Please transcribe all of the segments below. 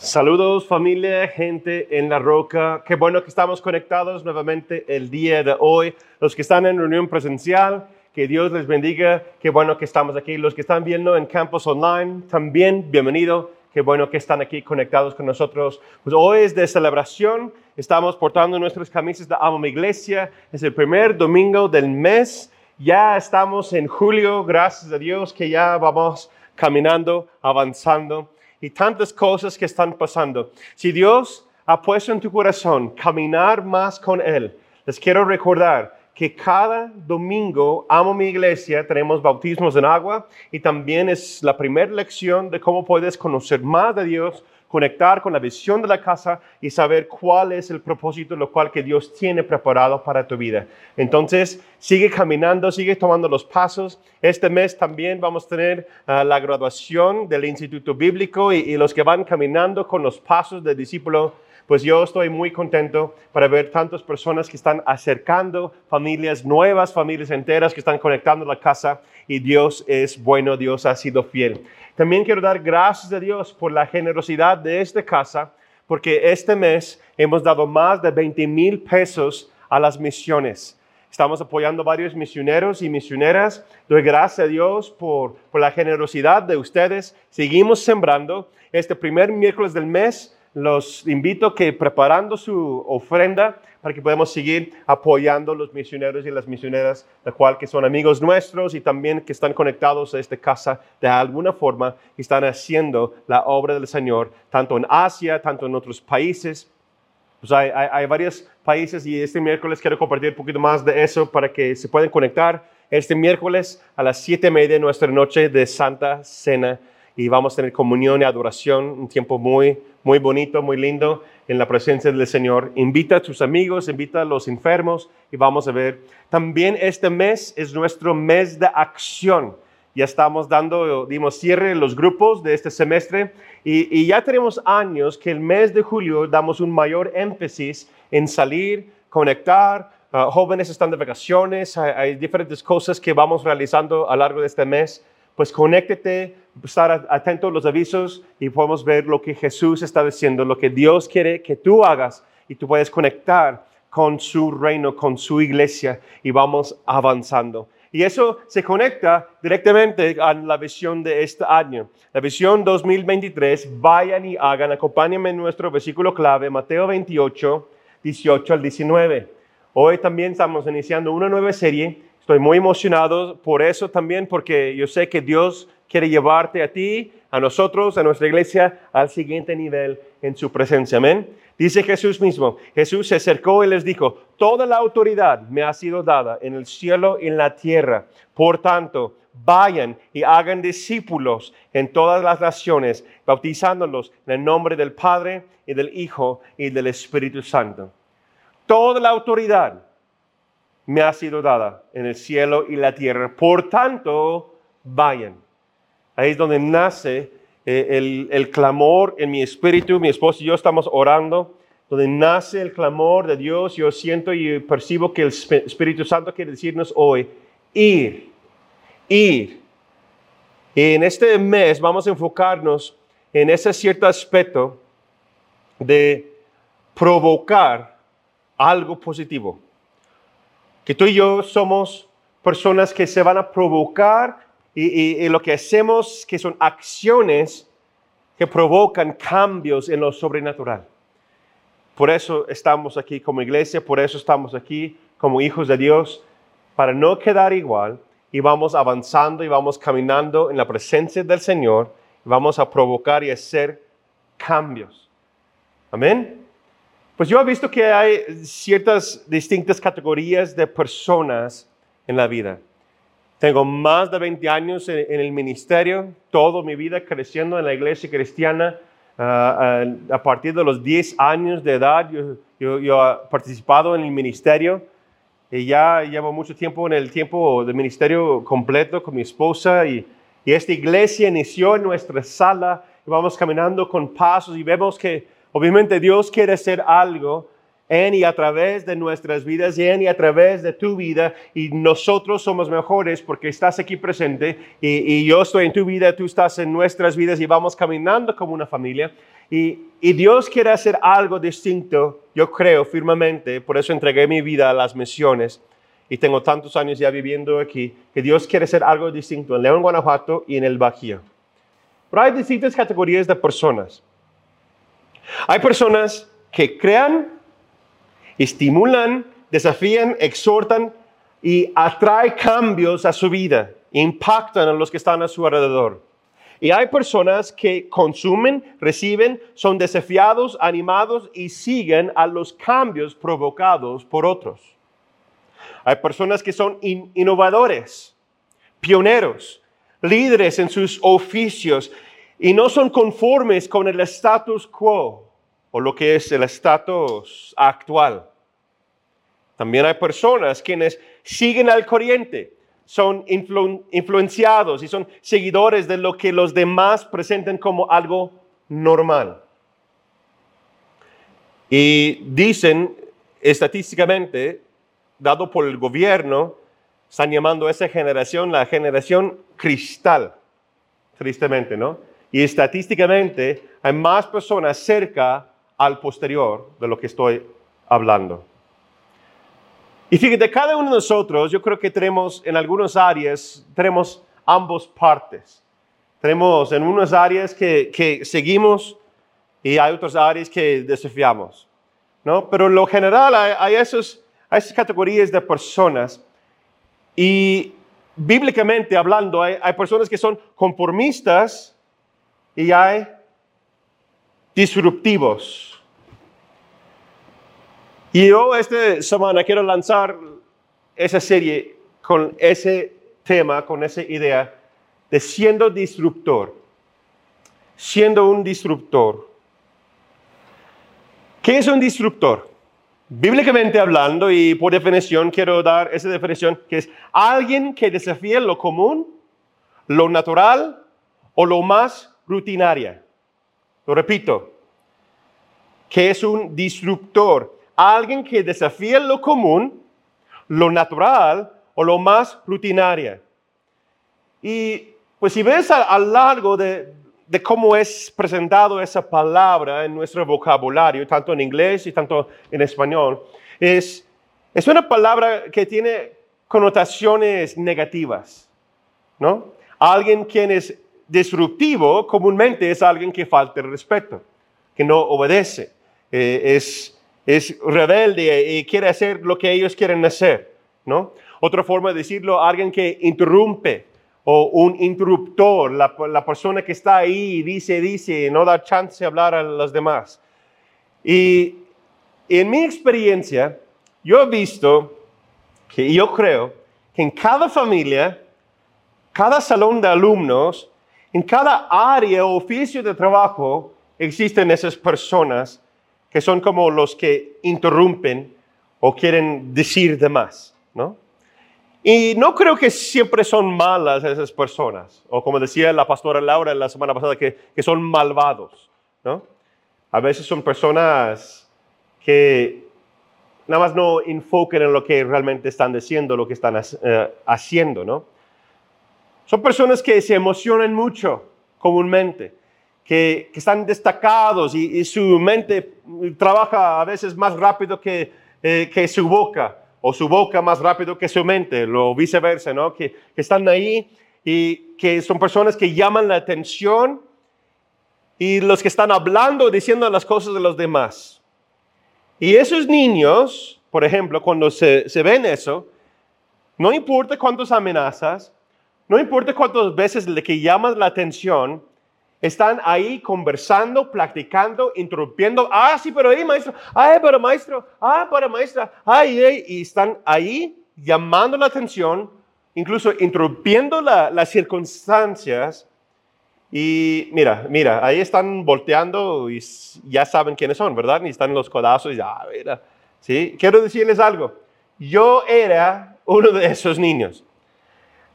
Saludos familia, gente en la roca. Qué bueno que estamos conectados nuevamente el día de hoy. Los que están en reunión presencial, que Dios les bendiga. Qué bueno que estamos aquí. Los que están viendo en campus online, también bienvenido. Qué bueno que están aquí conectados con nosotros. Pues hoy es de celebración. Estamos portando nuestras camisas de Amo Iglesia. Es el primer domingo del mes. Ya estamos en julio. Gracias a Dios que ya vamos caminando, avanzando y tantas cosas que están pasando. Si Dios ha puesto en tu corazón caminar más con Él, les quiero recordar que cada domingo, amo mi iglesia, tenemos bautismos en agua y también es la primera lección de cómo puedes conocer más de Dios conectar con la visión de la casa y saber cuál es el propósito, lo cual que Dios tiene preparado para tu vida. Entonces, sigue caminando, sigue tomando los pasos. Este mes también vamos a tener ah, la graduación del Instituto Bíblico y, y los que van caminando con los pasos del discípulo pues yo estoy muy contento para ver tantas personas que están acercando familias nuevas, familias enteras que están conectando la casa y Dios es bueno, Dios ha sido fiel. También quiero dar gracias a Dios por la generosidad de esta casa, porque este mes hemos dado más de 20 mil pesos a las misiones. Estamos apoyando varios misioneros y misioneras. Doy gracias a Dios por, por la generosidad de ustedes. Seguimos sembrando. Este primer miércoles del mes los invito que preparando su ofrenda para que podamos seguir apoyando los misioneros y las misioneras, la cual que son amigos nuestros y también que están conectados a esta casa de alguna forma y están haciendo la obra del Señor, tanto en Asia, tanto en otros países. Pues hay, hay, varios países y este miércoles quiero compartir un poquito más de eso para que se puedan conectar este miércoles a las siete y media de nuestra noche de Santa Cena y vamos a tener comunión y adoración, un tiempo muy, muy bonito, muy lindo en la presencia del Señor. Invita a tus amigos, invita a los enfermos y vamos a ver. También este mes es nuestro mes de acción. Ya estamos dando, dimos cierre en los grupos de este semestre y, ya tenemos años que el mes de julio damos un mayor énfasis en salir, conectar, ah, jóvenes están de vacaciones, hay, hay, diferentes cosas que vamos realizando a lo largo de este mes pues conéctate, estar atento a los avisos y podemos ver lo que Jesús está diciendo, lo que Dios quiere que tú hagas y tú puedes conectar con su reino, con su iglesia y vamos avanzando. Y eso se conecta directamente a la visión de este año. La visión 2023, vayan y hagan, acompáñenme en nuestro versículo clave, Mateo 28, 18 al 19. Hoy también estamos iniciando una nueva serie Estoy muy emocionado por eso también, porque yo sé que Dios quiere llevarte a ti, a nosotros, a nuestra iglesia, al siguiente nivel en su presencia. Amén. Dice Jesús mismo, Jesús se acercó y les dijo, toda la autoridad me ha sido dada en el cielo y en la tierra. Por tanto, vayan y hagan discípulos en todas las naciones, bautizándolos en el nombre del Padre y del Hijo y del Espíritu Santo. Toda la autoridad me ha sido dada en el cielo y la tierra. Por tanto, vayan. Ahí es donde nace eh, el, clamor en mi espíritu. Mi esposo y yo estamos orando, donde nace el clamor de Dios. Yo siento y percibo que el Espíritu Santo quiere decirnos hoy, ir, ir. Y en este mes vamos a enfocarnos en ese cierto aspecto de provocar algo positivo que tú y yo somos personas que se van a provocar y, lo que hacemos que son acciones que provocan cambios en lo sobrenatural. Por eso estamos aquí como iglesia, por eso estamos aquí como hijos de Dios, para no quedar igual y vamos avanzando y vamos caminando en la presencia del Señor, y vamos a provocar y hacer cambios. Amén. Pues yo he visto que hay ciertas distintas categorías de personas en la vida. Tengo más de 20 años en, el ministerio, toda mi vida creciendo en la iglesia cristiana. Ah, ah, a partir de los 10 años de edad, yo, he participado en el ministerio y ya llevo mucho tiempo en el tiempo de ministerio completo con mi esposa y, y esta iglesia inició en nuestra sala y vamos caminando con pasos y vemos que Obviamente Dios quiere hacer algo en y a través de nuestras vidas, en y a través de tu vida, y nosotros somos mejores porque estás aquí presente, y, yo estoy en tu vida, tú estás en nuestras vidas, y vamos caminando como una familia. Y, y Dios quiere hacer algo distinto, yo creo firmemente, por eso entregué mi vida a las misiones, y tengo tantos años ya viviendo aquí, que Dios quiere hacer algo distinto en León, Guanajuato y en el Bajío. Pero hay distintas categorías de personas. Hay personas que crean estimulan, desafían, exhortan y atraen cambios a su vida, impactan a los que están a su alrededor. Y hay personas que consumen, reciben, son desafiados, animados y siguen a los cambios provocados por otros. Hay personas que son innovadores, pioneros, líderes en sus oficios y no son conformes con el status quo o lo que es el estatus actual. También hay personas quienes siguen al corriente, son influenciados y son seguidores de lo que los demás presentan como algo normal. Y dicen estadísticamente, dado por el gobierno, están llamando a esa generación la generación cristal, tristemente, ¿no? Y estadísticamente hay más personas cerca al posterior de lo que estoy hablando. Y fíjate, cada uno de nosotros, yo creo que tenemos en algunas áreas, tenemos ambos partes. Tenemos en unas áreas que, que seguimos y hay otras áreas que desafiamos. ¿no? Pero en lo general hay, hay, esos, hay esas categorías de personas y bíblicamente hablando hay, hay personas que son conformistas y hay disruptivos. Y yo esta semana quiero lanzar esa serie con ese tema, con esa idea de siendo disruptor. Siendo un disruptor. ¿Qué es un disruptor? Bíblicamente hablando y por definición quiero dar esa definición que es alguien que desafía lo común, lo natural o lo más rutinaria. Lo repito, que es un disruptor, alguien que desafía lo común, lo natural o lo más rutinaria. Y pues si ves a, lo largo de, de, cómo es presentado esa palabra en nuestro vocabulario, tanto en inglés y tanto en español, es, es una palabra que tiene connotaciones negativas, ¿no? Alguien quien es disruptivo comúnmente es alguien que falta el respeto, que no obedece, eh, es, es rebelde y quiere hacer lo que ellos quieren hacer, ¿no? Otra forma de decirlo, alguien que interrumpe o un interruptor, la, la persona que está ahí y dice, dice, y no da chance de hablar a los demás. Y en mi experiencia, yo he visto que yo creo que en cada familia, cada salón de alumnos, en cada área o oficio de trabajo existen esas personas que son como los que interrumpen o quieren decir de más, ¿no? Y no creo que siempre son malas esas personas, o como decía la pastora Laura la semana pasada, que, que son malvados, ¿no? A veces son personas que nada más no enfoquen en lo que realmente están diciendo, lo que están eh, haciendo, ¿no? Son personas que se emocionan mucho comúnmente, que, están destacados y, su mente trabaja a veces más rápido que, eh, que su boca o su boca más rápido que su mente, o viceversa, ¿no? Que, que están ahí y que son personas que llaman la atención y los que están hablando, diciendo las cosas de los demás. Y esos niños, por ejemplo, cuando se, se ven eso, no importa cuántas amenazas, no importa cuántas veces le que llamas la atención, están ahí conversando, practicando, interrumpiendo. Ah, sí, pero ahí, maestro. Ay, pero maestro. Ah, pero maestra. Ay, ay. Y están ahí llamando la atención, incluso interrumpiendo las circunstancias. Y mira, mira, ahí están volteando y ya saben quiénes son, ¿verdad? Y están los codazos y ah, mira. ¿Sí? Quiero decirles algo. Yo era uno de esos niños.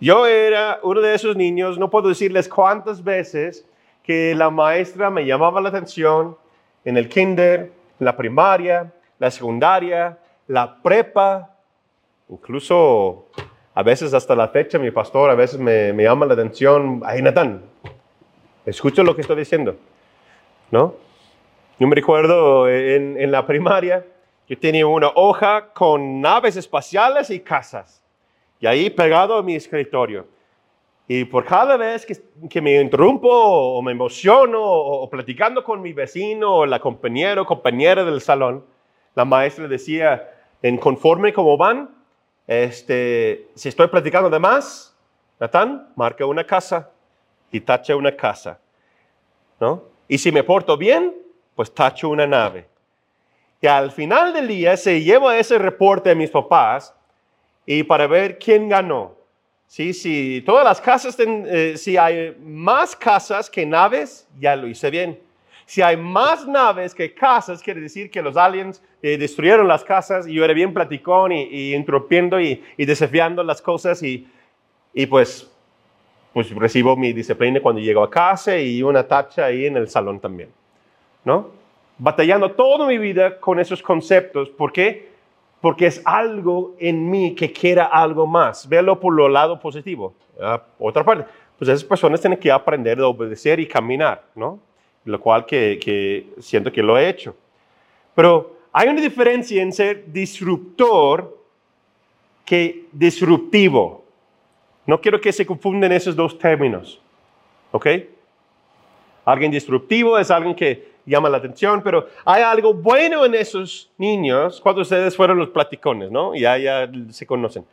Yo era uno de esos niños, no puedo decirles cuántas veces que la maestra me llamaba la atención en el kinder, la primaria, la secundaria, la prepa, incluso a veces hasta la fecha mi pastor a veces me, llama la atención, ay Natán, escucho lo que estoy diciendo, ¿no? Yo me recuerdo en, en la primaria, yo tenía una hoja con naves espaciales y casas, y ahí pegado a mi escritorio. Y por cada vez que, que me interrumpo o me emociono o, platicando con mi vecino o la compañera o compañera del salón, la maestra decía, en conforme como van, este, si estoy platicando de más, Natán, marca una casa y tacha una casa. ¿no? Y si me porto bien, pues tacho una nave. Y al final del día se lleva ese reporte a mis papás y para ver quién ganó. Sí, si todas las casas, eh, si hay más casas que naves, ya lo hice bien. Si hay más naves que casas, quiere decir que los aliens eh, destruyeron las casas y yo era bien platicón y, y interrumpiendo y, y, desafiando las cosas y, y pues, pues recibo mi disciplina cuando llego a casa y una tacha ahí en el salón también. ¿No? Batallando toda mi vida con esos conceptos. ¿Por qué? Porque es algo en mí que quiera algo más. Véalo por lo lado positivo. Ah, otra parte, pues esas personas tienen que aprender a obedecer y caminar, ¿no? lo cual que, que, siento que lo he hecho. Pero hay una diferencia en ser disruptor que disruptivo. No quiero que se confunden esos dos términos. ¿Ok? Alguien disruptivo es alguien que llama la atención, pero hay algo bueno en esos niños cuando ustedes fueron los platicones, ¿no? Ya, ya se conocen.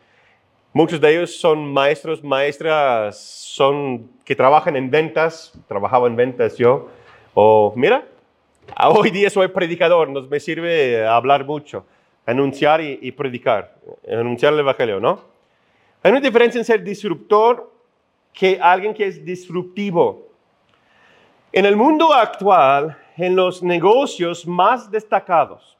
Muchos de ellos son maestros, maestras, son que trabajan en ventas, trabajaba en ventas yo, o mira, hoy día soy predicador, nos me sirve hablar mucho, anunciar y, y predicar, anunciar el evangelio, ¿no? Hay una diferencia en ser disruptor que alguien que es disruptivo. En el mundo actual, en los negocios más destacados,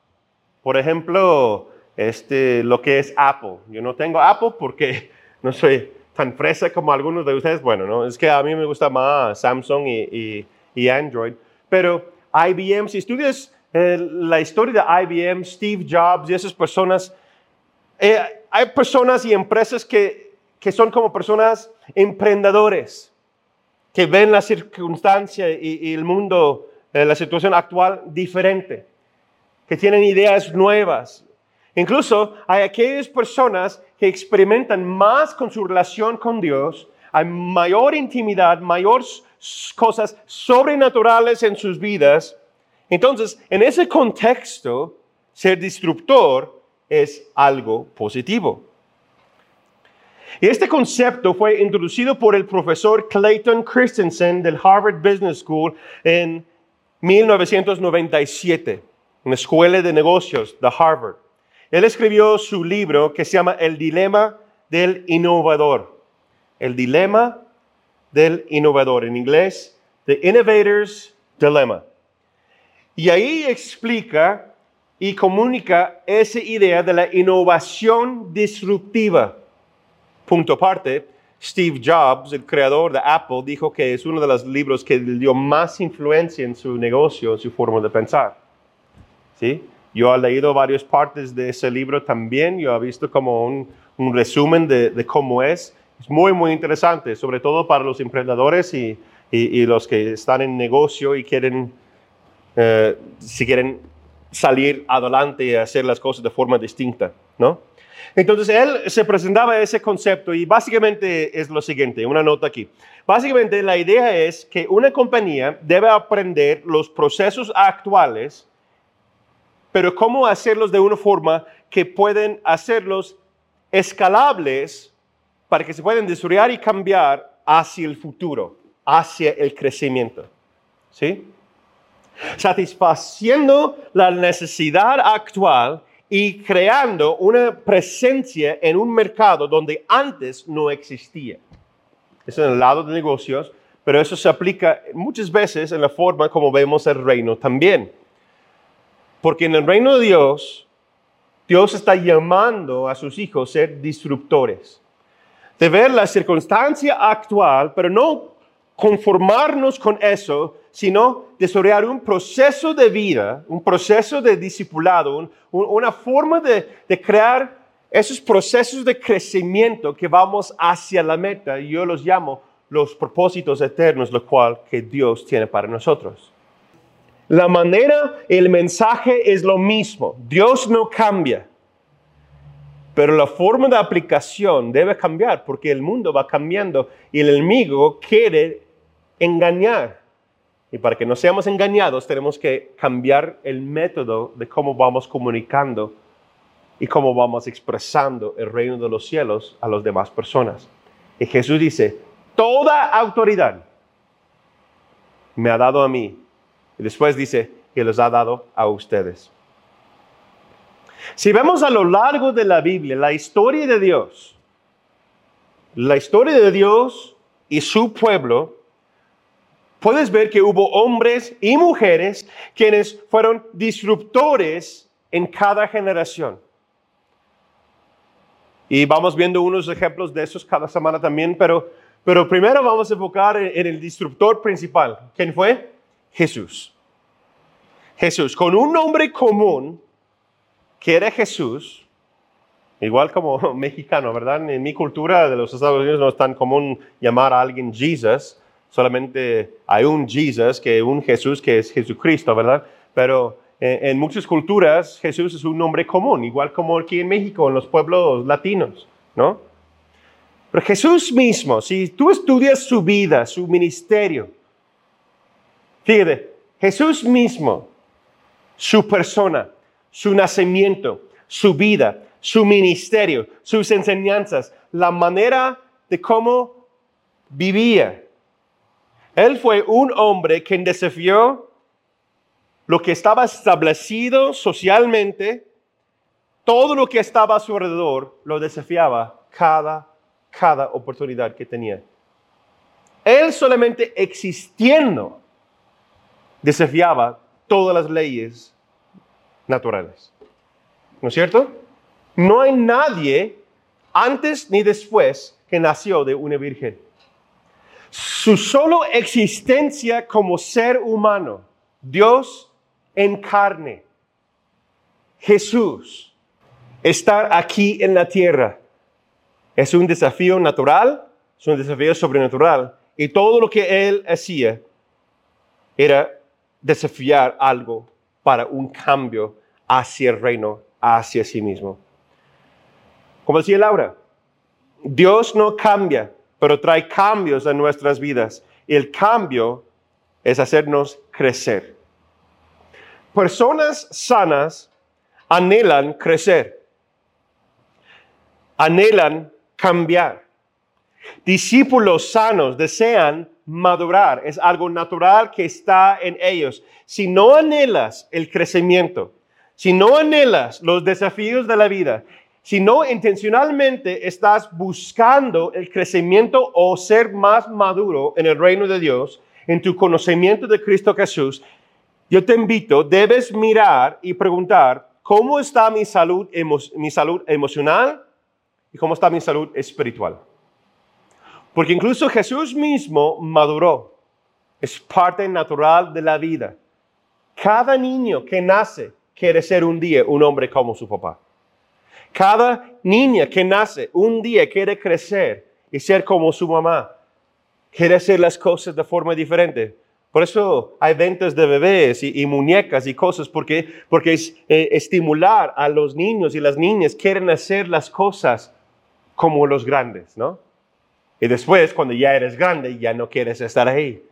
por ejemplo, este, lo que es Apple. Yo no tengo Apple porque no soy tan fresa como algunos de ustedes. Bueno, ¿no? es que a mí me gusta más Samsung y, y y Android. Pero IBM, si estudias eh, la historia de IBM, Steve Jobs y esas personas, eh, hay personas y empresas que, que, son como personas emprendedores, que ven la circunstancia y, y el mundo, eh, la situación actual diferente, que tienen ideas nuevas. Incluso hay aquellas personas que experimentan más con su relación con Dios, hay mayor intimidad, mayor cosas sobrenaturales en sus vidas. Entonces, en ese contexto, ser disruptor es algo positivo. Y este concepto fue introducido por el profesor Clayton Christensen del Harvard Business School en 1997, en la Escuela de Negocios de Harvard. Él escribió su libro que se llama El Dilema del Innovador. El Dilema del innovador, en inglés, The Innovator's Dilemma. Y ahí explica y comunica esa idea de la innovación disruptiva. Punto aparte, Steve Jobs, el creador de Apple, dijo que es uno de los libros que le dio más influencia en su negocio, en su forma de pensar. ¿Sí? Yo he leído varias partes de ese libro también, yo he visto como un, resumen de, cómo es. Es muy, muy interesante, sobre todo para los emprendedores y los que están en negocio y quieren, eh, si quieren salir adelante y hacer las cosas de forma distinta, ¿no? Entonces él se presentaba ese concepto y básicamente es lo siguiente, una nota aquí. Básicamente la idea es que una compañía debe aprender los procesos actuales, pero cómo hacerlos de una forma que pueden hacerlos escalables para que se puedan desarrollar y cambiar hacia el futuro, hacia el crecimiento. ¿Sí? Satisfaciendo la necesidad actual y creando una presencia en un mercado donde antes no existía. Eso en el lado de negocios, pero eso se aplica muchas veces en la forma como vemos el reino también. Porque en el reino de Dios, Dios está llamando a sus hijos a ser disruptores de ver la circunstancia actual, pero no conformarnos con eso, sino desarrollar un proceso de vida, un proceso de discipulado, una forma de, de crear esos procesos de crecimiento que vamos hacia la meta, y yo los llamo los propósitos eternos, lo cual que Dios tiene para nosotros. La manera, el mensaje es lo mismo. Dios no cambia. Pero la forma de aplicación debe cambiar porque el mundo va cambiando y el enemigo quiere engañar. Y para que no seamos engañados tenemos que cambiar el método de cómo vamos comunicando y cómo vamos expresando el reino de los cielos a las demás personas. Y Jesús dice, toda autoridad me ha dado a mí. Y después dice que los ha dado a ustedes. Si vemos a lo largo de la Biblia la historia de Dios, la historia de Dios y su pueblo, puedes ver que hubo hombres y mujeres quienes fueron disruptores en cada generación. Y vamos viendo unos ejemplos de esos cada semana también, pero, pero primero vamos a enfocar en, el disruptor principal. ¿Quién fue? Jesús. Jesús, con un nombre común, que era Jesús, igual como mexicano, ¿verdad? En mi cultura de los Estados Unidos no es tan común llamar a alguien Jesus, solamente hay un Jesus, que un Jesús que es Jesucristo, ¿verdad? Pero en, muchas culturas Jesús es un nombre común, igual como aquí en México, en los pueblos latinos, ¿no? Pero Jesús mismo, si tú estudias su vida, su ministerio, fíjate, Jesús mismo, su persona, su nacimiento, su vida, su ministerio, sus enseñanzas, la manera de cómo vivía. Él fue un hombre que desafió lo que estaba establecido socialmente, todo lo que estaba a su alrededor, lo desafiaba cada, cada oportunidad que tenía. Él solamente existiendo desafiaba todas las leyes naturales. ¿No es cierto? No hay nadie antes ni después que nació de una virgen. Su solo existencia como ser humano, Dios en carne. Jesús, estar aquí en la tierra, es un desafío natural, es un desafío sobrenatural. Y todo lo que él hacía era desafiar algo para un cambio hacia el reino, hacia sí mismo. Como decía Laura, Dios no cambia, pero trae cambios en nuestras vidas. Y el cambio es hacernos crecer. Personas sanas anhelan crecer, anhelan cambiar. Discípulos sanos desean madurar, es algo natural que está en ellos. Si no anhelas el crecimiento, si no anhelas los desafíos de la vida, si no intencionalmente estás buscando el crecimiento o ser más maduro en el reino de Dios, en tu conocimiento de Cristo Jesús, yo te invito, debes mirar y preguntar, ¿cómo está mi salud, mi salud emocional y cómo está mi salud espiritual? Porque incluso Jesús mismo maduró. Es parte natural de la vida. Cada niño que nace quiere ser un día un hombre como su papá. Cada niña que nace un día quiere crecer y ser como su mamá. Quiere hacer las cosas de forma diferente. Por eso hay ventas de bebés y, muñecas y cosas, porque, porque es eh, estimular a los niños y las niñas quieren hacer las cosas como los grandes, ¿no? Y después, cuando ya eres grande, ya no quieres estar ahí.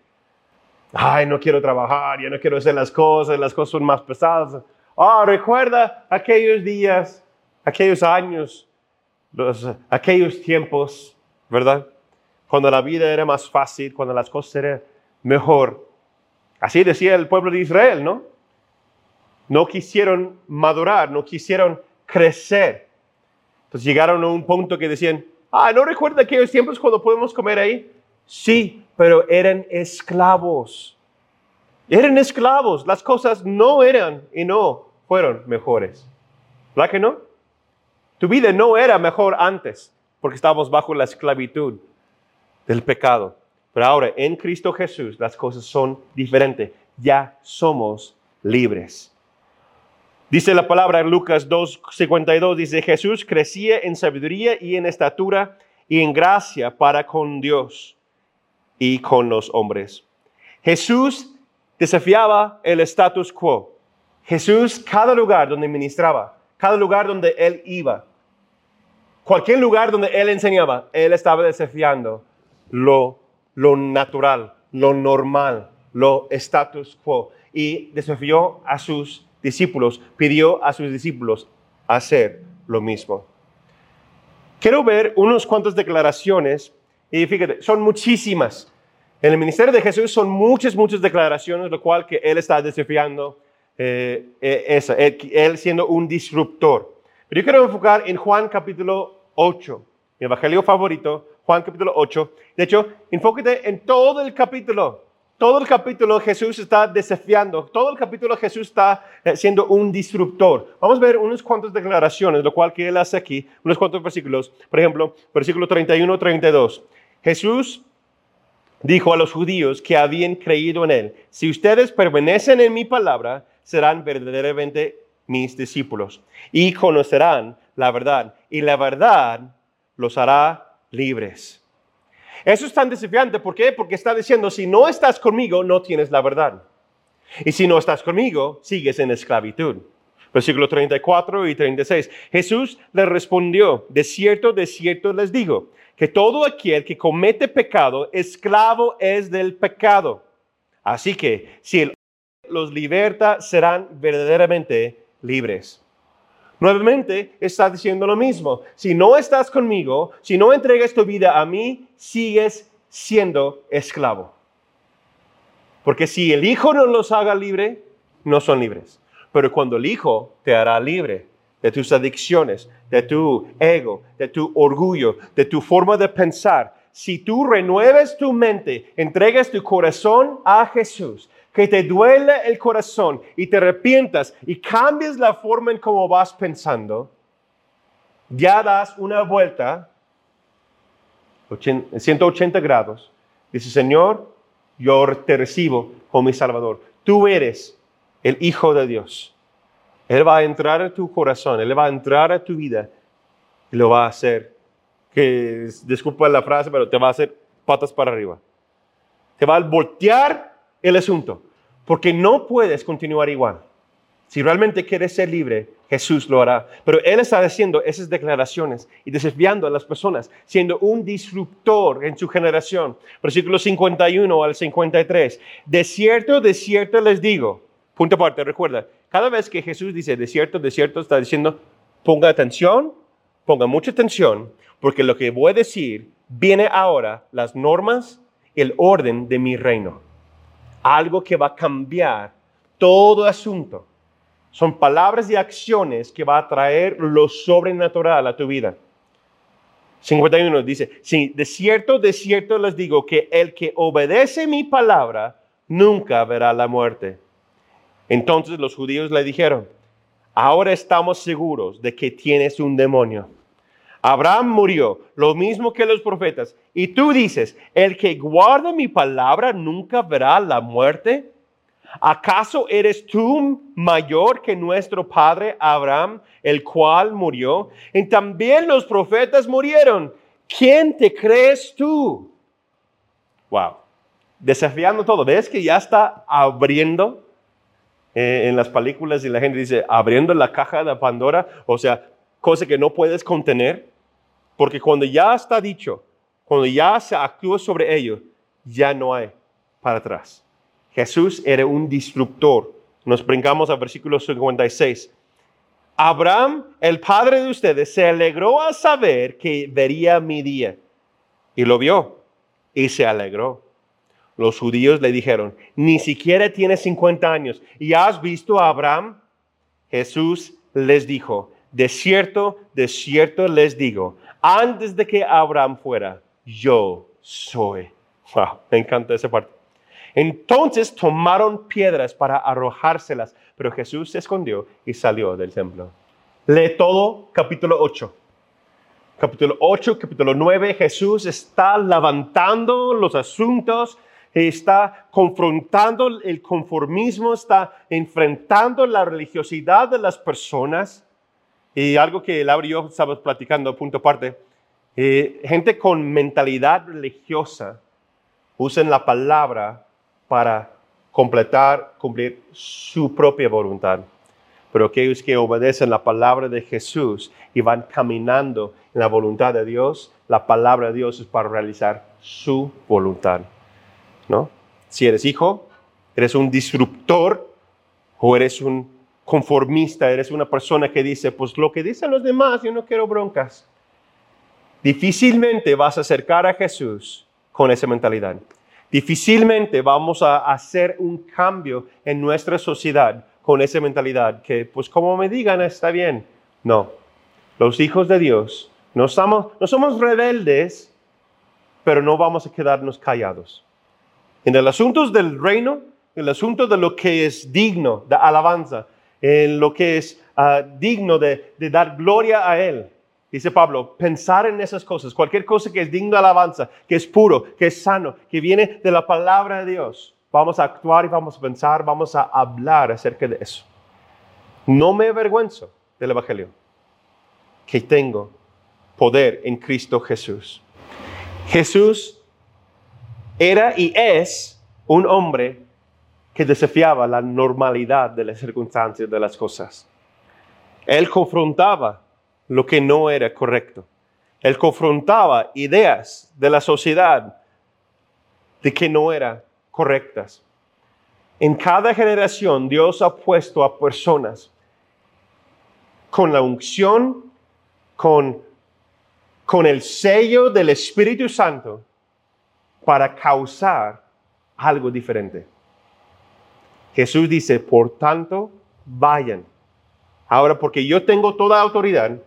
Ay, no quiero trabajar, ya no quiero hacer las cosas, las cosas son más pesadas. Ah, recuerda aquellos días, aquellos años, los, aquellos tiempos, ¿verdad? Cuando la vida era más fácil, cuando las cosas eran mejor. Así decía el pueblo de Israel, ¿no? No quisieron madurar, no quisieron crecer. Entonces llegaron a un punto que decían, ah, ¿no recuerda aquellos tiempos cuando podemos comer ahí? Sí, pero eran esclavos. Eran esclavos, las cosas no eran y no fueron mejores. ¿Verdad que no? Tu vida no era mejor antes porque estábamos bajo la esclavitud del pecado. Pero ahora en Cristo Jesús las cosas son diferentes. Ya somos libres. Dice la palabra en Lucas 2.52, dice Jesús crecía en sabiduría y en estatura y en gracia para con Dios y con los hombres. Jesús desafiaba el status quo. Jesús, cada lugar donde ministraba, cada lugar donde él iba, cualquier lugar donde él enseñaba, él estaba desafiando lo, lo natural, lo normal, lo status quo. Y desafió a sus discípulos, pidió a sus discípulos hacer lo mismo. Quiero ver unas cuantas declaraciones y fíjate, son muchísimas. En el ministerio de Jesús son muchas, muchas declaraciones, lo cual que Él está desafiando eh, eh, esa, él, siendo un disruptor. Pero yo quiero enfocar en Juan capítulo 8, mi evangelio favorito, Juan capítulo 8. De hecho, enfócate en todo el capítulo. Todo el capítulo Jesús está desafiando, todo el capítulo Jesús está eh, siendo un disruptor. Vamos a ver unas cuantas declaraciones, lo cual que él hace aquí, unos cuantos versículos. Por ejemplo, versículo 31, 32. Jesús dijo a los judíos que habían creído en él, si ustedes permanecen en mi palabra, serán verdaderamente mis discípulos y conocerán la verdad y la verdad los hará libres. Eso es tan desafiante. ¿Por qué? Porque está diciendo, si no estás conmigo, no tienes la verdad. Y si no estás conmigo, sigues en esclavitud. Versículo 34 y 36. Jesús le respondió, de cierto, de cierto les digo, que todo aquel que comete pecado, esclavo es del pecado. Así que si Él los liberta, serán verdaderamente libres. Nuevamente está diciendo lo mismo. Si no estás conmigo, si no entregas tu vida a mí, sigues siendo esclavo. Porque si el Hijo no los haga libre, no son libres. Pero cuando el Hijo te hará libre de tus adicciones, de tu ego, de tu orgullo, de tu forma de pensar, si tú renueves tu mente, entregas tu corazón a Jesús, que te duele el corazón y te arrepientas y cambies la forma en cómo vas pensando, ya das una vuelta 180 grados. Dice, Señor, yo te recibo como mi Salvador. Tú eres el Hijo de Dios. Él va a entrar a tu corazón, Él va a entrar a tu vida y lo va a hacer, que disculpa la frase, pero te va a hacer patas para arriba. Te va a voltear el asunto porque no puedes continuar igual. Si realmente quieres ser libre, Jesús lo hará. Pero Él está haciendo esas declaraciones y desafiando a las personas, siendo un disruptor en su generación. Versículo 51 al 53. De cierto, de cierto les digo. Punto aparte, recuerda, cada vez que Jesús dice de cierto, de cierto, está diciendo, ponga atención, ponga mucha atención, porque lo que voy a decir viene ahora las normas, el orden de mi reino algo que va a cambiar todo asunto. Son palabras y acciones que va a traer lo sobrenatural a tu vida. 51 dice, sí, de cierto, de cierto les digo que el que obedece mi palabra nunca verá la muerte. Entonces los judíos le dijeron, ahora estamos seguros de que tienes un demonio. Abraham murió, lo mismo que los profetas. Y tú dices, el que guarda mi palabra nunca verá la muerte. ¿Acaso eres tú mayor que nuestro padre Abraham, el cual murió? Y también los profetas murieron. ¿Quién te crees tú? Wow. Desafiando todo. ¿Ves que ya está abriendo eh, en las películas y la gente dice, abriendo la caja de Pandora? O sea, cosa que no puedes contener, porque cuando ya está dicho, cuando ya se actúa sobre ello, ya no hay para atrás. Jesús era un disruptor. Nos brincamos al versículo 56. Abraham, el padre de ustedes, se alegró a saber que vería mi día. Y lo vio y se alegró. Los judíos le dijeron, ni siquiera tiene 50 años. ¿Y has visto a Abraham? Jesús les dijo, de cierto, de cierto les digo, antes de que Abraham fuera, yo soy. Me encanta esa parte. Entonces tomaron piedras para arrojárselas, pero Jesús se escondió y salió del templo. Lee todo capítulo 8. capítulo 8, capítulo 9, Jesús está levantando los asuntos, está confrontando el conformismo, está enfrentando la religiosidad de las personas. Y algo que Laura y yo estábamos platicando, punto aparte, eh, gente con mentalidad religiosa usan la palabra para completar, cumplir su propia voluntad. Pero aquellos que obedecen la palabra de Jesús y van caminando en la voluntad de Dios, la palabra de Dios es para realizar su voluntad. ¿No? Si eres hijo, eres un disruptor o eres un conformista, eres una persona que dice, pues lo que dicen los demás, yo no quiero broncas. Difícilmente vas a acercar a Jesús con esa mentalidad. Difícilmente vamos a hacer un cambio en nuestra sociedad con esa mentalidad que, pues como me digan, está bien. No, los hijos de Dios no somos, no somos rebeldes, pero no vamos a quedarnos callados. En el asunto del reino, en el asunto de lo que es digno de alabanza, en lo que es ah, digno de, de dar gloria a Él, Dice Pablo, pensar en esas cosas, cualquier cosa que es digno de alabanza, que es puro, que es sano, que viene de la palabra de Dios, Vamos a actuar y vamos a pensar, vamos a hablar acerca de eso. No me avergüenzo del Evangelio, que tengo poder en Cristo Jesús. Jesús era y es un hombre que desafiaba la normalidad de las circunstancias de las cosas. Él confrontaba lo que no era correcto. Él confrontaba ideas de la sociedad de que no era correctas. En cada generación Dios ha puesto a personas con la unción, con, con el sello del Espíritu Santo para causar algo diferente. Jesús dice, por tanto, vayan. Ahora, porque yo tengo toda autoridad,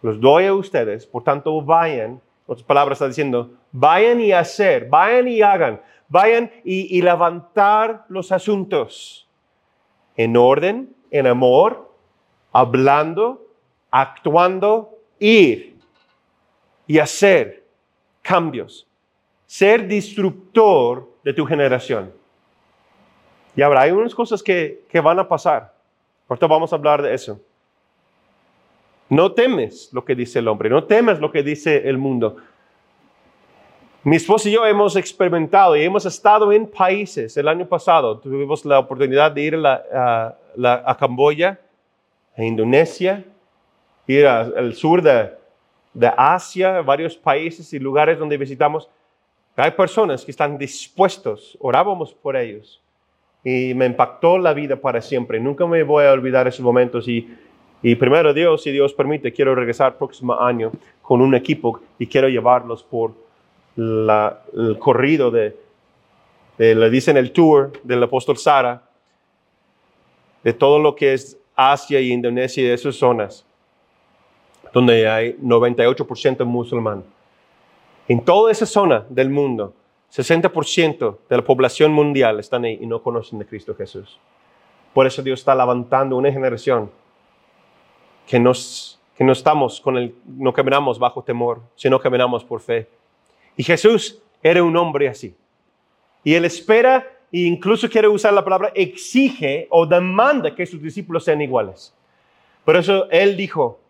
los doy a ustedes, por tanto, vayan. Otras palabras está diciendo, vayan y hacer, vayan y hagan vayan y, levantar los asuntos en orden, en amor, hablando, actuando, ir y hacer cambios. Ser disruptor de tu generación. Y ahora hay unas cosas que, que van a pasar. Ahorita vamos a hablar de eso. No temes lo que dice el hombre, no temes lo que dice el mundo. Mi esposa y yo hemos experimentado y hemos estado en países. El año pasado tuvimos la oportunidad de ir a, Camboya, a Indonesia, ir al sur de, de Asia, varios países y lugares donde visitamos. Hay personas que están dispuestos, orábamos por ellos y me impactó la vida para siempre. Nunca me voy a olvidar esos momentos y, y primero Dios, si Dios permite, quiero regresar el próximo año con un equipo y quiero llevarlos por el corrido de, le dicen el tour del apóstol Sara, de todo lo que es Asia y Indonesia y esas zonas, donde hay 98% musulmán. En toda esa zona del mundo, 60% de la población mundial están ahí y no conocen de Cristo Jesús. Por eso Dios está levantando una generación que, nos, que no estamos con el, no caminamos bajo temor, sino caminamos por fe. Y Jesús era un hombre así. Y él espera e incluso quiere usar la palabra exige o demanda que sus discípulos sean iguales. Por eso él dijo,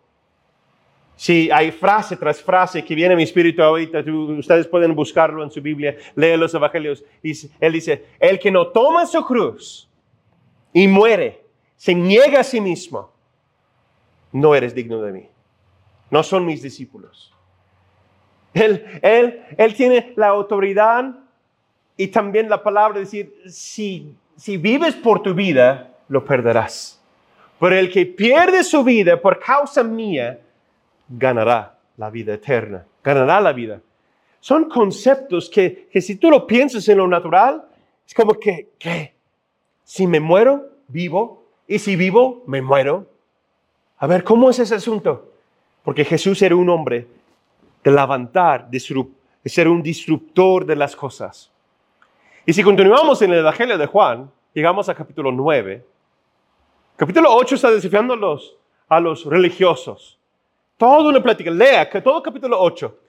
si hay frase tras frase que viene mi espíritu ahorita, ustedes pueden buscarlo en su Biblia, lee los evangelios. Y él dice, el que no toma su cruz y muere, se niega a sí mismo, no eres digno de mí. No son mis discípulos. Él, él, él tiene la autoridad y también la palabra de decir, si, si vives por tu vida, lo perderás. Pero el que pierde su vida por causa mía, ganará la vida eterna, ganará la vida. Son conceptos que, que si tú lo piensas en lo natural, es como que, ¿qué? Si me muero, vivo, y si vivo, me muero. A ver, ¿cómo es ese asunto? Porque Jesús era un hombre de levantar, de ser un disruptor de las cosas. Y si continuamos en el Evangelio de Juan, llegamos a capítulo 9. Capítulo 8 está desafiando a los, a los religiosos. Toda una plática. Lea que todo capítulo 8.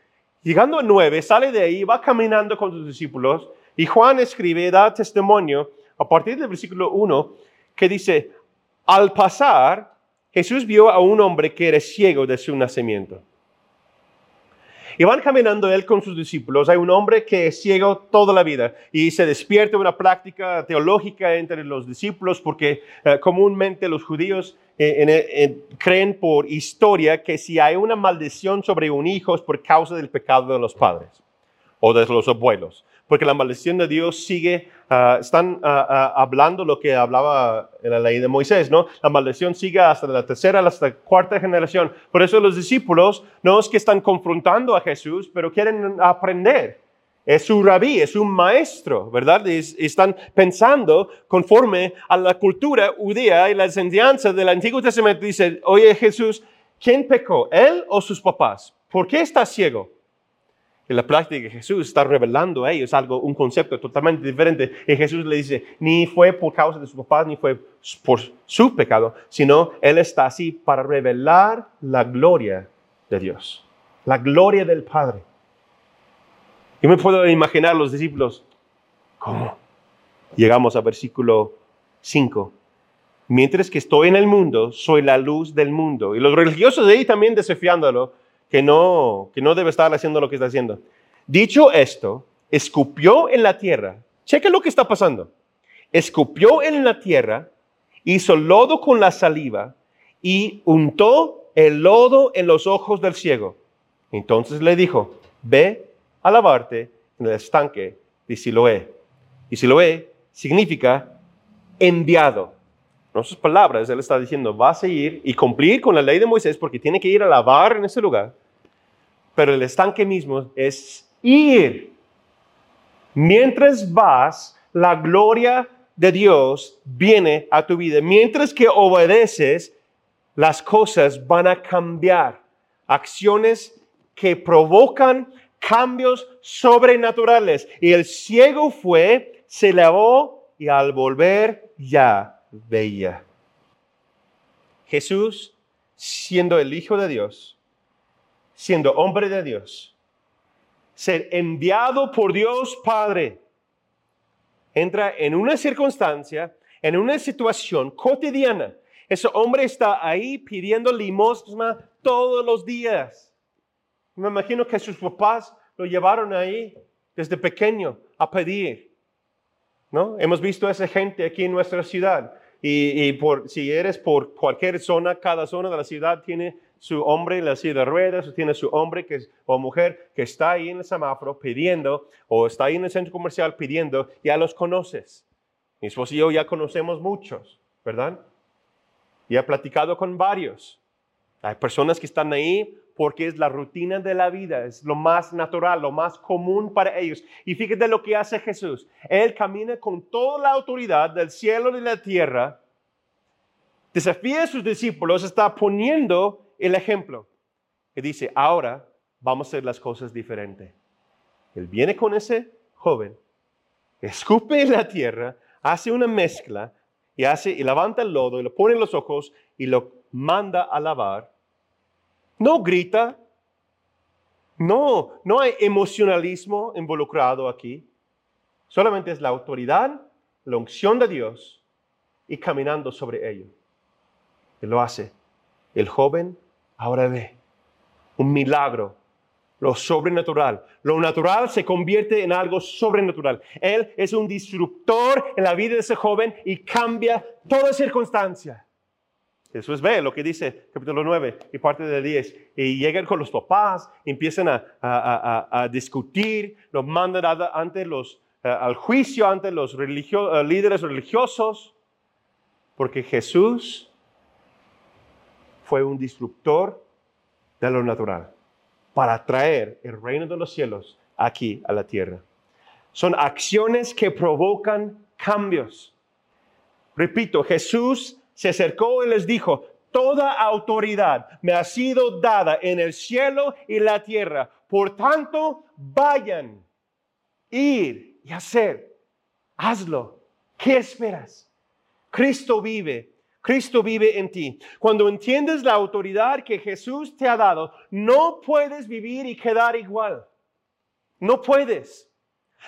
Llegando a 9, sale de ahí, va caminando con sus discípulos y Juan escribe, da testimonio a partir del versículo 1 que dice, al pasar, Jesús vio a un hombre que era ciego de su nacimiento. Y van caminando él con sus discípulos. Hay un hombre que es ciego toda la vida y se despierta una práctica teológica entre los discípulos porque eh, comúnmente los judíos eh, creen por historia que si hay una maldición sobre un hijo es por causa del pecado de los padres o de los abuelos porque la maldición de Dios sigue, ah, están ah, ah, hablando lo que hablaba en la ley de Moisés, ¿no? La maldición sigue hasta la tercera, hasta la cuarta generación. Por eso los discípulos no es que están confrontando a Jesús, pero quieren aprender. Es su rabí, es un maestro, ¿verdad? están pensando conforme a la cultura judía y la enseñanza del Antiguo Testamento. Dice, oye Jesús, ¿quién pecó? ¿Él o sus papás? ¿Por qué está ciego? En la práctica que Jesús está revelando a ellos algo, un concepto totalmente diferente. Y Jesús le dice, ni fue por causa de su papá, ni fue por su pecado, sino Él está así para revelar la gloria de Dios, la gloria del Padre. Yo me puedo imaginar los discípulos, ¿cómo? Llegamos al versículo 5. Mientras que estoy en el mundo, soy la luz del mundo. Y los religiosos de ahí también desafiándolo, que no, que no debe estar haciendo lo que está haciendo. Dicho esto, escupió en la tierra. Cheque lo que está pasando. Escupió en la tierra, hizo lodo con la saliva y untó el lodo en los ojos del ciego. Entonces le dijo, ve a lavarte en el estanque de Siloé. Y Siloé significa enviado. En sus palabras, él está diciendo, vas a ir y cumplir con la ley de Moisés porque tiene que ir a lavar en ese lugar. Pero el estanque mismo es ir. Mientras vas, la gloria de Dios viene a tu vida. Mientras que obedeces, las cosas van a cambiar. Acciones que provocan cambios sobrenaturales. Y el ciego fue, se lavó y al volver ya veía. Jesús, siendo el Hijo de Dios, siendo hombre de Dios, ser enviado por Dios Padre, entra en una circunstancia, en una situación cotidiana. Ese hombre está ahí pidiendo limosna todos los días. Me imagino que sus papás lo llevaron ahí desde pequeño a pedir. ¿no? Hemos visto a esa gente aquí en nuestra ciudad. Y, por, si eres por cualquier zona, cada zona de la ciudad tiene su hombre la silla de ruedas, tiene su hombre que o mujer que está ahí en el semáforo pidiendo, o está ahí en el centro comercial pidiendo, ya los conoces. Mi esposo y yo ya conocemos muchos, ¿verdad? Y he platicado con varios. Hay personas que están ahí porque es la rutina de la vida, es lo más natural, lo más común para ellos. Y fíjate lo que hace Jesús. Él camina con toda la autoridad del cielo y de la tierra, desafía a sus discípulos, está poniendo el ejemplo. Y dice, ahora vamos a hacer las cosas diferentes. Él viene con ese joven, escupe en la tierra, hace una mezcla y, hace, y levanta el lodo y lo pone en los ojos y lo manda a lavar no grita. No, no hay emocionalismo involucrado aquí. Solamente es la autoridad, la unción de Dios y caminando sobre ello. Y lo hace. El joven ahora ve un milagro, lo sobrenatural. Lo natural se convierte en algo sobrenatural. Él es un disruptor en la vida de ese joven y cambia toda circunstancia. Jesús ve lo que dice capítulo 9 y parte del 10. Y llegan con los papás, empiezan a, discutir, los mandan ante los, al juicio ante los eh, líderes religiosos, porque Jesús fue un disruptor de lo natural para traer el reino de los cielos aquí a la tierra. Son acciones que provocan cambios. Repito, Jesús se acercó y les dijo, toda autoridad me ha sido dada en el cielo y la tierra. Por tanto, vayan, ir y hacer. Hazlo. ¿Qué esperas? Cristo vive. Cristo vive en ti. Cuando entiendes la autoridad que Jesús te ha dado, no puedes vivir y quedar igual. No puedes.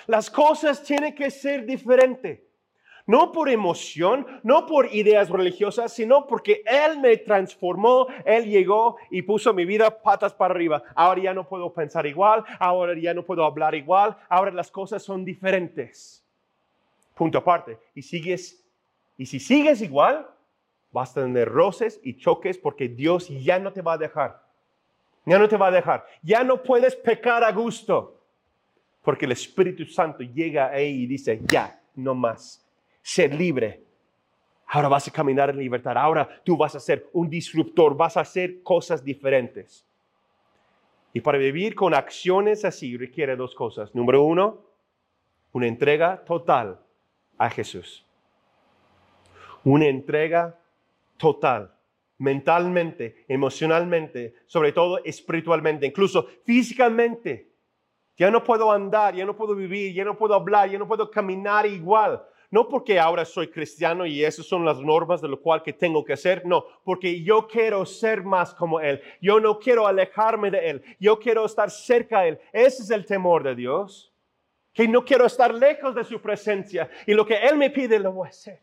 Las cosas tienen que ser diferentes. No por emoción, no por ideas religiosas, sino porque Él me transformó, Él llegó y puso mi vida patas para arriba. Ahora ya no puedo pensar igual, ahora ya no puedo hablar igual, ahora las cosas son diferentes. Punto aparte. Y sigues, y si sigues igual, vas a tener roces y choques porque Dios ya no te va a dejar. Ya no te va a dejar. Ya no puedes pecar a gusto. Porque el Espíritu Santo llega ahí y dice, ya, no más. Ser libre. Ahora vas a caminar en libertad. Ahora tú vas a ser un disruptor. Vas a hacer cosas diferentes. Y para vivir con acciones así requiere dos cosas. Número uno, una entrega total a Jesús. Una entrega total, mentalmente, emocionalmente, sobre todo espiritualmente, incluso físicamente. Ya no puedo andar, ya no puedo vivir, ya no puedo hablar, ya no puedo caminar igual. No porque ahora soy cristiano y esas son las normas de lo cual que tengo que hacer, no, porque yo quiero ser más como Él. Yo no quiero alejarme de Él, yo quiero estar cerca de Él. Ese es el temor de Dios, que no quiero estar lejos de su presencia y lo que Él me pide lo voy a hacer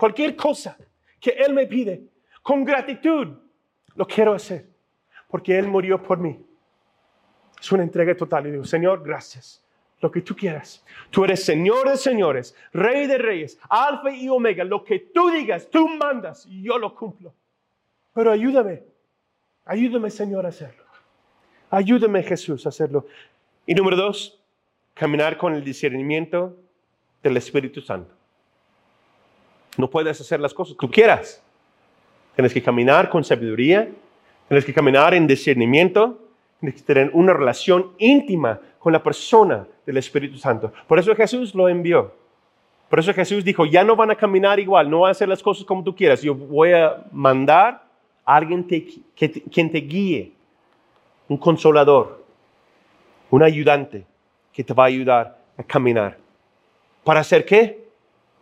cualquier cosa que Él me pide, con gratitud, lo quiero hacer, porque Él murió por mí. Es una entrega total y digo, Señor, gracias. Lo que tú quieras. Tú eres Señor de señores, Rey de reyes, Alfa y Omega. Lo que tú digas, tú mandas y yo lo cumplo. Pero ayúdame, ayúdame Señor a hacerlo. Ayúdame Jesús a hacerlo. Y número dos, caminar con el discernimiento del Espíritu Santo. No puedes hacer las cosas que tú quieras. Tienes que caminar con sabiduría, tienes que caminar en discernimiento, tienes que tener una relación íntima con la persona del Espíritu Santo. Por eso Jesús lo envió. Por eso Jesús dijo, ya no van a caminar igual, no van a hacer las cosas como tú quieras. Yo voy a mandar a alguien que, te guíe, un consolador, un ayudante que te va a ayudar a caminar. ¿Para hacer qué?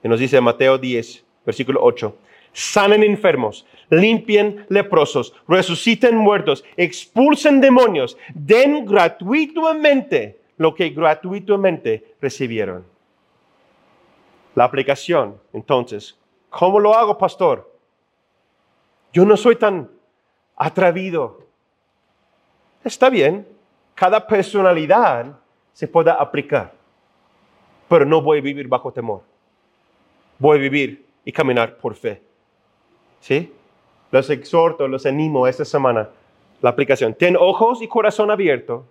Y nos dice Mateo 10, versículo 8. Sanen enfermos, limpien leprosos, resuciten muertos, expulsen demonios, den gratuitamente lo que gratuitamente recibieron. La aplicación, entonces, ¿cómo lo hago, pastor? Yo no soy tan atrevido. Está bien, cada personalidad se puede aplicar, pero no voy a vivir bajo temor voy a vivir y caminar por fe. ¿Sí? Los exhorto, los animo esta semana, la aplicación. Ten ojos y corazón abierto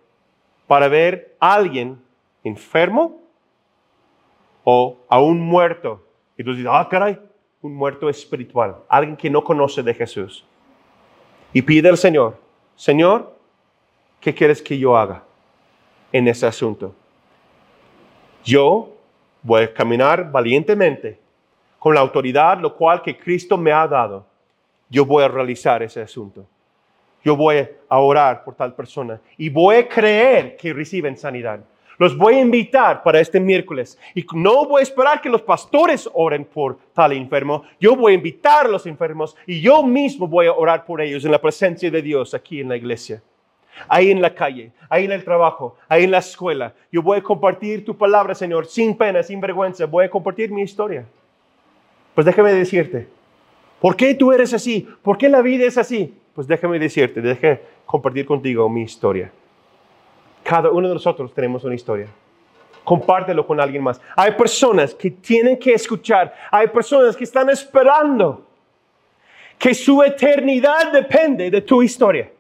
para ver a alguien enfermo o a un muerto. Y tú dices, ah, caray, un muerto espiritual, alguien que no conoce de Jesús. Y pide al Señor, Señor, ¿qué quieres que yo haga en ese asunto? Yo voy a caminar valientemente con la autoridad lo cual que Cristo me ha dado, yo voy a realizar ese asunto. Yo voy a orar por tal persona y voy a creer que reciben sanidad. Los voy a invitar para este miércoles y no voy a esperar que los pastores oren por tal enfermo. Yo voy a invitar a los enfermos y yo mismo voy a orar por ellos en la presencia de Dios aquí en la iglesia. Ahí en la calle, ahí en el trabajo, ahí en la escuela. Yo voy a compartir tu palabra, Señor, sin pena, sin vergüenza. Voy a compartir mi historia. Pues déjame decirte, ¿por qué tú eres así? ¿Por qué la vida es así? Pues déjame decirte, déjame compartir contigo mi historia. Cada uno de nosotros tenemos una historia. Compártelo con alguien más. Hay personas que tienen que escuchar. Hay personas que están esperando que su eternidad depende de tu historia.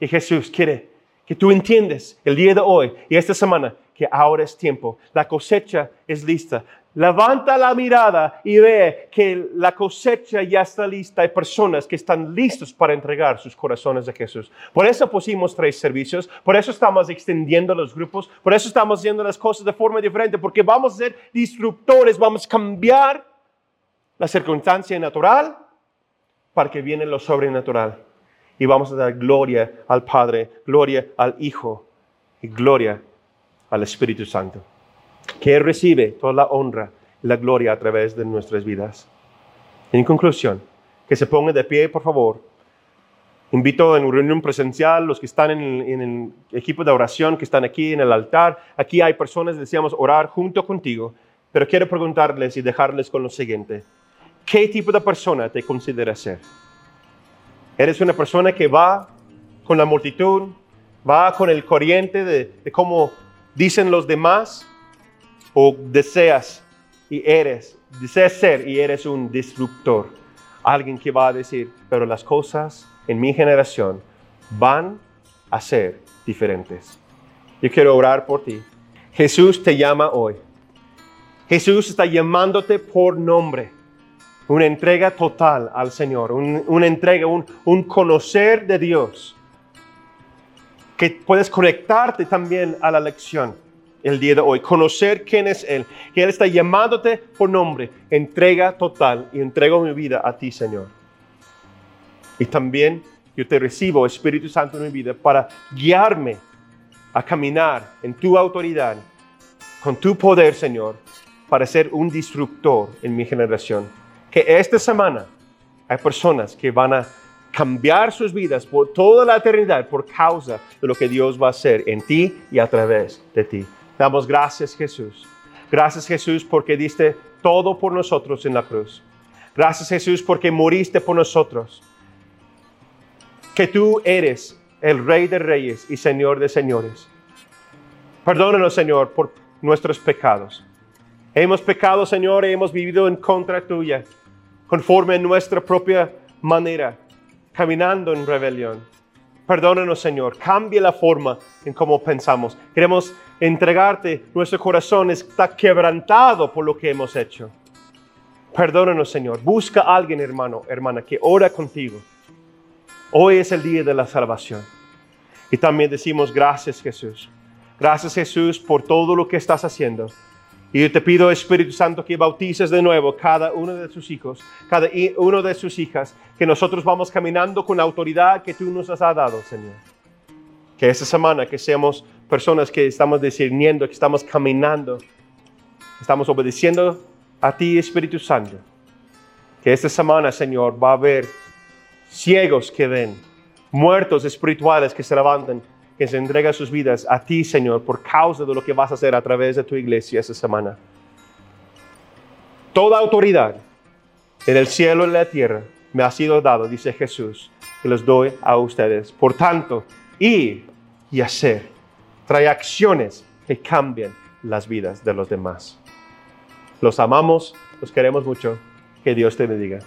Y Jesús quiere que tú entiendas el día de hoy y esta semana que ahora es tiempo. La cosecha es lista. Levanta la mirada y ve que la cosecha ya está lista. Hay personas que están listos para entregar sus corazones a Jesús. Por eso pusimos tres servicios, por eso estamos extendiendo los grupos, por eso estamos haciendo las cosas de forma diferente, porque vamos a ser disruptores, vamos a cambiar la circunstancia natural para que viene lo sobrenatural. Y vamos a dar gloria al Padre, gloria al Hijo y gloria al Espíritu Santo que recibe toda la honra y la gloria a través de nuestras vidas. En conclusión, que se pongan de pie, por favor. Invito en reunión presencial, los que están en, en, el equipo de oración, que están aquí en el altar. Aquí hay personas deseamos orar junto contigo, pero quiero preguntarles y dejarles con lo siguiente. ¿Qué tipo de persona te consideras ser? ¿Eres una persona que va con la multitud, va con el corriente de, de cómo dicen los demás? ¿O deseas y eres, deseas ser y eres un disruptor? Alguien que va a decir, pero las cosas en mi generación van a ser diferentes. Yo quiero orar por ti. Jesús te llama hoy. Jesús está llamándote por nombre. Una entrega total al Señor, una entrega, un, un conocer de Dios. Que puedes conectarte también a la lección el día de hoy, conocer quién es Él, que Él está llamándote por nombre, entrega total y entrego mi vida a ti, Señor. Y también yo te recibo, Espíritu Santo, en mi vida para guiarme a caminar en tu autoridad, con tu poder, Señor, para ser un disruptor en mi generación. Que esta semana hay personas que van a cambiar sus vidas por toda la eternidad por causa de lo que Dios va a hacer en ti y a través de ti. Damos gracias Jesús. Gracias Jesús porque diste todo por nosotros en la cruz. Gracias Jesús porque moriste por nosotros. Que tú eres el Rey de Reyes y Señor de Señores. Perdónanos Señor por nuestros pecados. Hemos pecado Señor y hemos vivido en contra tuya, conforme a nuestra propia manera, caminando en rebelión. Perdónanos, Señor. Cambia la forma en cómo pensamos. Queremos entregarte. Nuestro corazón está quebrantado por lo que hemos hecho. Perdónanos, Señor. Busca a alguien, hermano, hermana, que ora contigo. Hoy es el día de la salvación. Y también decimos gracias, Jesús. Gracias, Jesús, por todo lo que estás haciendo. Y yo te pido, Espíritu Santo, que bautices de nuevo cada uno de sus hijos, cada uno de sus hijas, que nosotros vamos caminando con la autoridad que tú nos has dado, Señor. Que esta semana que seamos personas que estamos discerniendo, que estamos caminando, estamos obedeciendo a ti, Espíritu Santo. Que esta semana, Señor, va a haber ciegos que ven, muertos espirituales que se levanten que se entrega sus vidas a ti, Señor, por causa de lo que vas a hacer a través de tu iglesia esta semana. Toda autoridad en el cielo y en la tierra me ha sido dado, dice Jesús, que los doy a ustedes. Por tanto, ir y hacer. Trae acciones que cambien las vidas de los demás. Los amamos, los queremos mucho. Que Dios te bendiga.